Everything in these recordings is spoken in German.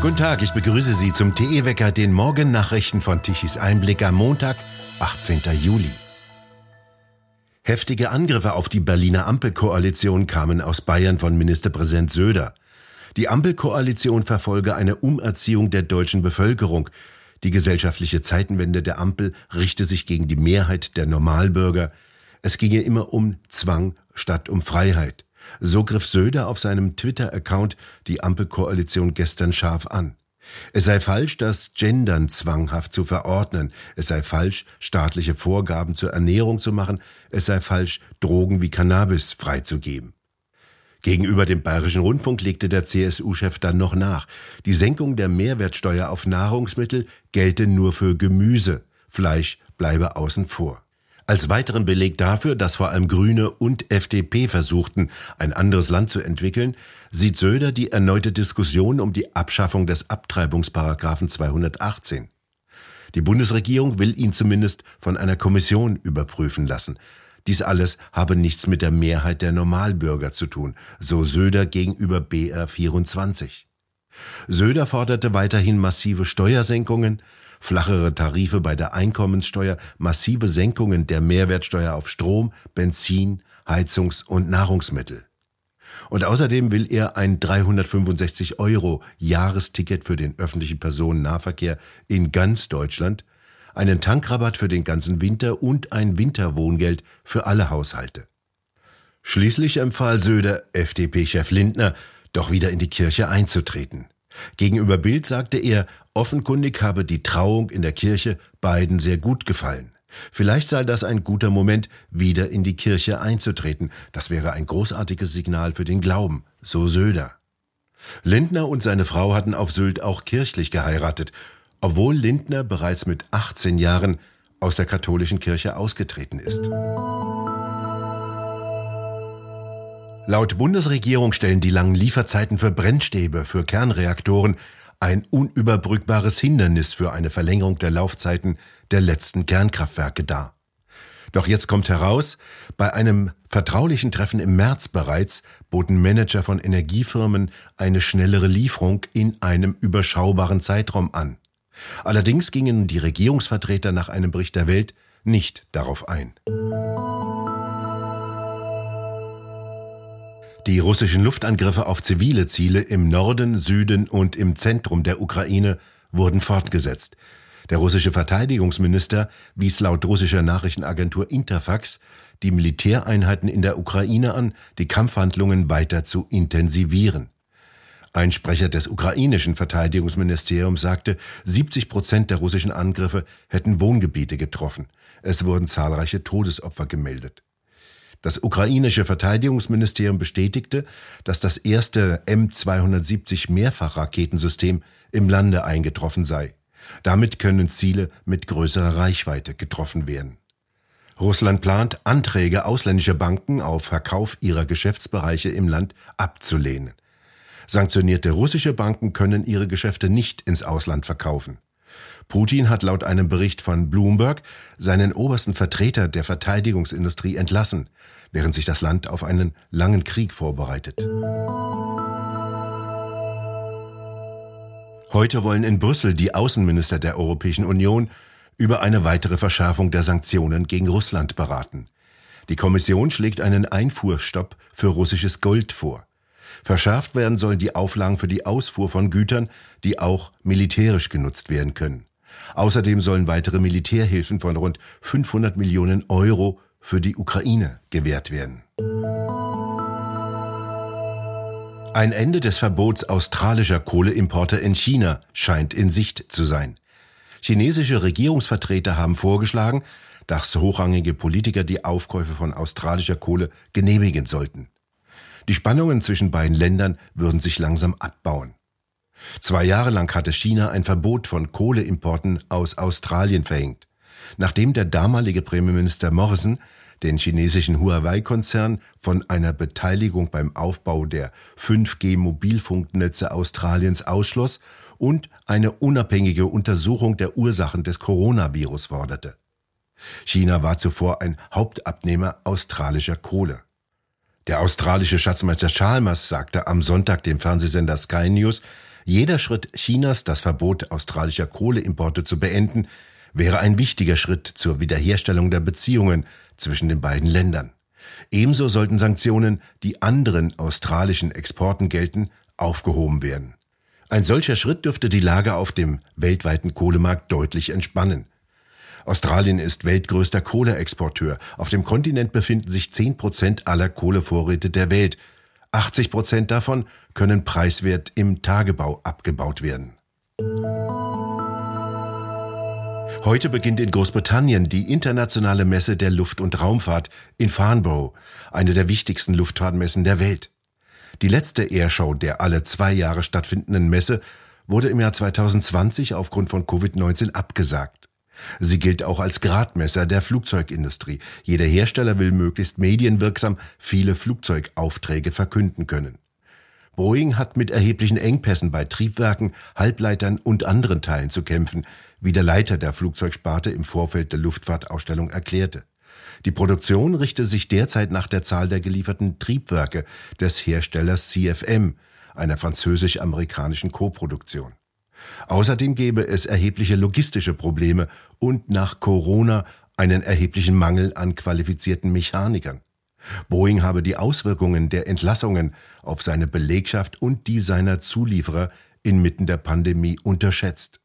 Guten Tag, ich begrüße Sie zum TE-Wecker, den Morgennachrichten von Tichys Einblick am Montag, 18. Juli. Heftige Angriffe auf die Berliner Ampelkoalition kamen aus Bayern von Ministerpräsident Söder. Die Ampelkoalition verfolge eine Umerziehung der deutschen Bevölkerung. Die gesellschaftliche Zeitenwende der Ampel richte sich gegen die Mehrheit der Normalbürger. Es ginge immer um Zwang statt um Freiheit. So griff Söder auf seinem Twitter-Account die Ampelkoalition gestern scharf an. Es sei falsch, das Gendern zwanghaft zu verordnen. Es sei falsch, staatliche Vorgaben zur Ernährung zu machen. Es sei falsch, Drogen wie Cannabis freizugeben. Gegenüber dem Bayerischen Rundfunk legte der CSU-Chef dann noch nach. Die Senkung der Mehrwertsteuer auf Nahrungsmittel gelte nur für Gemüse. Fleisch bleibe außen vor. Als weiteren Beleg dafür, dass vor allem Grüne und FDP versuchten, ein anderes Land zu entwickeln, sieht Söder die erneute Diskussion um die Abschaffung des Abtreibungsparagraphen 218. Die Bundesregierung will ihn zumindest von einer Kommission überprüfen lassen. Dies alles habe nichts mit der Mehrheit der Normalbürger zu tun, so Söder gegenüber BR24. Söder forderte weiterhin massive Steuersenkungen, flachere Tarife bei der Einkommenssteuer, massive Senkungen der Mehrwertsteuer auf Strom, Benzin, Heizungs- und Nahrungsmittel. Und außerdem will er ein 365 Euro Jahresticket für den öffentlichen Personennahverkehr in ganz Deutschland, einen Tankrabatt für den ganzen Winter und ein Winterwohngeld für alle Haushalte. Schließlich empfahl Söder FDP-Chef Lindner, doch wieder in die Kirche einzutreten. Gegenüber Bild sagte er, offenkundig habe die Trauung in der Kirche beiden sehr gut gefallen. Vielleicht sei das ein guter Moment, wieder in die Kirche einzutreten. Das wäre ein großartiges Signal für den Glauben, so Söder. Lindner und seine Frau hatten auf Sylt auch kirchlich geheiratet, obwohl Lindner bereits mit 18 Jahren aus der katholischen Kirche ausgetreten ist. Laut Bundesregierung stellen die langen Lieferzeiten für Brennstäbe für Kernreaktoren ein unüberbrückbares Hindernis für eine Verlängerung der Laufzeiten der letzten Kernkraftwerke dar. Doch jetzt kommt heraus, bei einem vertraulichen Treffen im März bereits boten Manager von Energiefirmen eine schnellere Lieferung in einem überschaubaren Zeitraum an. Allerdings gingen die Regierungsvertreter nach einem Bericht der Welt nicht darauf ein. Die russischen Luftangriffe auf zivile Ziele im Norden, Süden und im Zentrum der Ukraine wurden fortgesetzt. Der russische Verteidigungsminister wies laut russischer Nachrichtenagentur Interfax die Militäreinheiten in der Ukraine an, die Kampfhandlungen weiter zu intensivieren. Ein Sprecher des ukrainischen Verteidigungsministeriums sagte, 70 Prozent der russischen Angriffe hätten Wohngebiete getroffen. Es wurden zahlreiche Todesopfer gemeldet. Das ukrainische Verteidigungsministerium bestätigte, dass das erste M270 Mehrfachraketensystem im Lande eingetroffen sei. Damit können Ziele mit größerer Reichweite getroffen werden. Russland plant, Anträge ausländischer Banken auf Verkauf ihrer Geschäftsbereiche im Land abzulehnen. Sanktionierte russische Banken können ihre Geschäfte nicht ins Ausland verkaufen. Putin hat laut einem Bericht von Bloomberg seinen obersten Vertreter der Verteidigungsindustrie entlassen, während sich das Land auf einen langen Krieg vorbereitet. Heute wollen in Brüssel die Außenminister der Europäischen Union über eine weitere Verschärfung der Sanktionen gegen Russland beraten. Die Kommission schlägt einen Einfuhrstopp für russisches Gold vor. Verschärft werden sollen die Auflagen für die Ausfuhr von Gütern, die auch militärisch genutzt werden können. Außerdem sollen weitere Militärhilfen von rund 500 Millionen Euro für die Ukraine gewährt werden. Ein Ende des Verbots australischer Kohleimporte in China scheint in Sicht zu sein. Chinesische Regierungsvertreter haben vorgeschlagen, dass hochrangige Politiker die Aufkäufe von australischer Kohle genehmigen sollten. Die Spannungen zwischen beiden Ländern würden sich langsam abbauen. Zwei Jahre lang hatte China ein Verbot von Kohleimporten aus Australien verhängt. Nachdem der damalige Premierminister Morrison den chinesischen Huawei-Konzern von einer Beteiligung beim Aufbau der 5G-Mobilfunknetze Australiens ausschloss und eine unabhängige Untersuchung der Ursachen des Coronavirus forderte. China war zuvor ein Hauptabnehmer australischer Kohle. Der australische Schatzmeister Chalmers sagte am Sonntag dem Fernsehsender Sky News, Jeder Schritt Chinas, das Verbot australischer Kohleimporte zu beenden, wäre ein wichtiger Schritt zur Wiederherstellung der Beziehungen zwischen den beiden Ländern. Ebenso sollten Sanktionen, die anderen australischen Exporten gelten, aufgehoben werden. Ein solcher Schritt dürfte die Lage auf dem weltweiten Kohlemarkt deutlich entspannen. Australien ist weltgrößter Kohleexporteur. Auf dem Kontinent befinden sich 10 Prozent aller Kohlevorräte der Welt. 80 Prozent davon können preiswert im Tagebau abgebaut werden. Heute beginnt in Großbritannien die internationale Messe der Luft- und Raumfahrt in Farnborough, eine der wichtigsten Luftfahrtmessen der Welt. Die letzte Airshow der alle zwei Jahre stattfindenden Messe wurde im Jahr 2020 aufgrund von Covid-19 abgesagt. Sie gilt auch als Gradmesser der Flugzeugindustrie. Jeder Hersteller will möglichst medienwirksam viele Flugzeugaufträge verkünden können. Boeing hat mit erheblichen Engpässen bei Triebwerken, Halbleitern und anderen Teilen zu kämpfen, wie der Leiter der Flugzeugsparte im Vorfeld der Luftfahrtausstellung erklärte. Die Produktion richte sich derzeit nach der Zahl der gelieferten Triebwerke des Herstellers CFM, einer französisch-amerikanischen Koproduktion. Außerdem gäbe es erhebliche logistische Probleme und nach Corona einen erheblichen Mangel an qualifizierten Mechanikern. Boeing habe die Auswirkungen der Entlassungen auf seine Belegschaft und die seiner Zulieferer inmitten der Pandemie unterschätzt.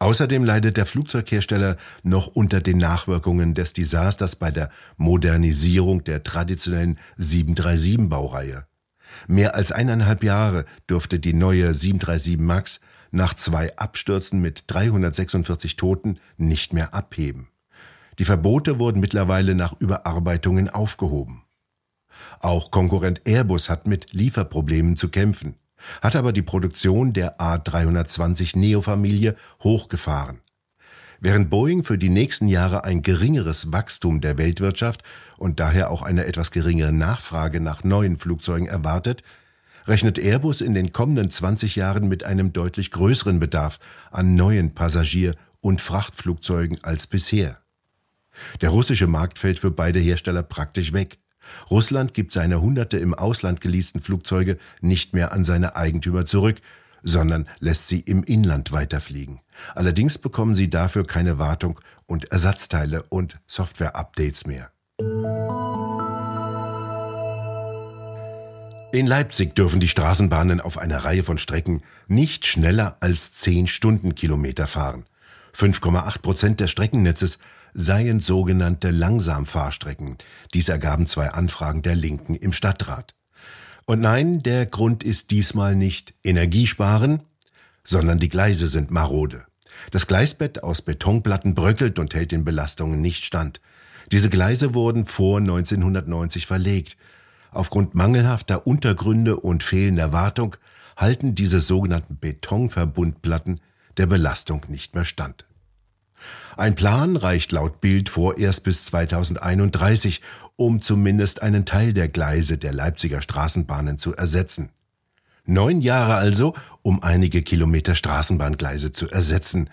Außerdem leidet der Flugzeughersteller noch unter den Nachwirkungen des Desasters bei der Modernisierung der traditionellen 737-Baureihe. Mehr als eineinhalb Jahre durfte die neue 737 MAX nach zwei Abstürzen mit 346 Toten nicht mehr abheben. Die Verbote wurden mittlerweile nach Überarbeitungen aufgehoben. Auch Konkurrent Airbus hat mit Lieferproblemen zu kämpfen, hat aber die Produktion der A320 Neo-Familie hochgefahren. Während Boeing für die nächsten Jahre ein geringeres Wachstum der Weltwirtschaft und daher auch eine etwas geringere Nachfrage nach neuen Flugzeugen erwartet, rechnet Airbus in den kommenden 20 Jahren mit einem deutlich größeren Bedarf an neuen Passagier- und Frachtflugzeugen als bisher. Der russische Markt fällt für beide Hersteller praktisch weg. Russland gibt seine hunderte im Ausland geleasten Flugzeuge nicht mehr an seine Eigentümer zurück, sondern lässt sie im Inland weiterfliegen. Allerdings bekommen sie dafür keine Wartung und Ersatzteile und Software-Updates mehr. In Leipzig dürfen die Straßenbahnen auf einer Reihe von Strecken nicht schneller als 10 Stundenkilometer fahren. 5,8 Prozent des Streckennetzes seien sogenannte Langsamfahrstrecken. Dies ergaben zwei Anfragen der Linken im Stadtrat. Und nein, der Grund ist diesmal nicht Energiesparen, sondern die Gleise sind marode. Das Gleisbett aus Betonplatten bröckelt und hält den Belastungen nicht stand. Diese Gleise wurden vor 1990 verlegt. Aufgrund mangelhafter Untergründe und fehlender Wartung halten diese sogenannten Betonverbundplatten der Belastung nicht mehr stand. Ein Plan reicht laut Bild vorerst bis 2031, um zumindest einen Teil der Gleise der Leipziger Straßenbahnen zu ersetzen. Neun Jahre also, um einige Kilometer Straßenbahngleise zu ersetzen.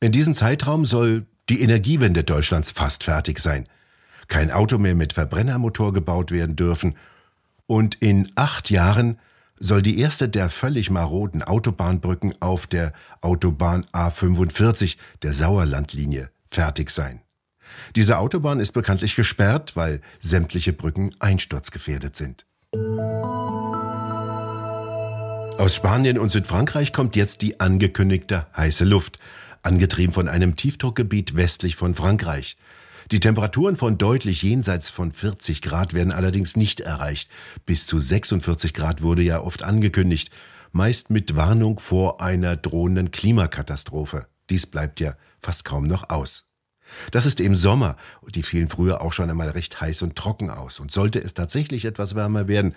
In diesem Zeitraum soll die Energiewende Deutschlands fast fertig sein. Kein Auto mehr mit Verbrennermotor gebaut werden dürfen. Und in acht Jahren soll die erste der völlig maroden Autobahnbrücken auf der Autobahn A45 der Sauerlandlinie fertig sein. Diese Autobahn ist bekanntlich gesperrt, weil sämtliche Brücken einsturzgefährdet sind. Aus Spanien und Südfrankreich kommt jetzt die angekündigte heiße Luft, angetrieben von einem Tiefdruckgebiet westlich von Frankreich. Die Temperaturen von deutlich jenseits von 40 Grad werden allerdings nicht erreicht. Bis zu 46 Grad wurde ja oft angekündigt, meist mit Warnung vor einer drohenden Klimakatastrophe. Dies bleibt ja fast kaum noch aus. Das ist im Sommer und die fielen früher auch schon einmal recht heiß und trocken aus. Und sollte es tatsächlich etwas wärmer werden,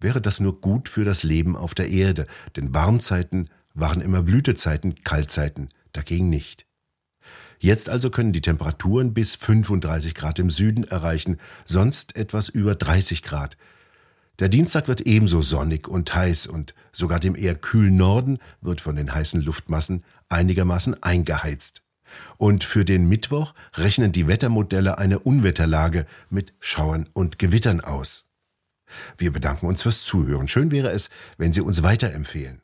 wäre das nur gut für das Leben auf der Erde, denn Warmzeiten waren immer Blütezeiten, Kaltzeiten dagegen nicht. Jetzt also können die Temperaturen bis 35 Grad im Süden erreichen, sonst etwas über 30 Grad. Der Dienstag wird ebenso sonnig und heiß und sogar dem eher kühlen Norden wird von den heißen Luftmassen einigermaßen eingeheizt. Und für den Mittwoch rechnen die Wettermodelle eine Unwetterlage mit Schauern und Gewittern aus. Wir bedanken uns fürs Zuhören. Schön wäre es, wenn Sie uns weiterempfehlen.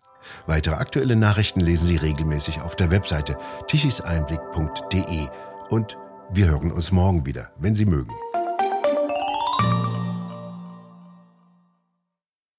Weitere aktuelle Nachrichten lesen Sie regelmäßig auf der Webseite tichiseinblick.de und wir hören uns morgen wieder, wenn Sie mögen.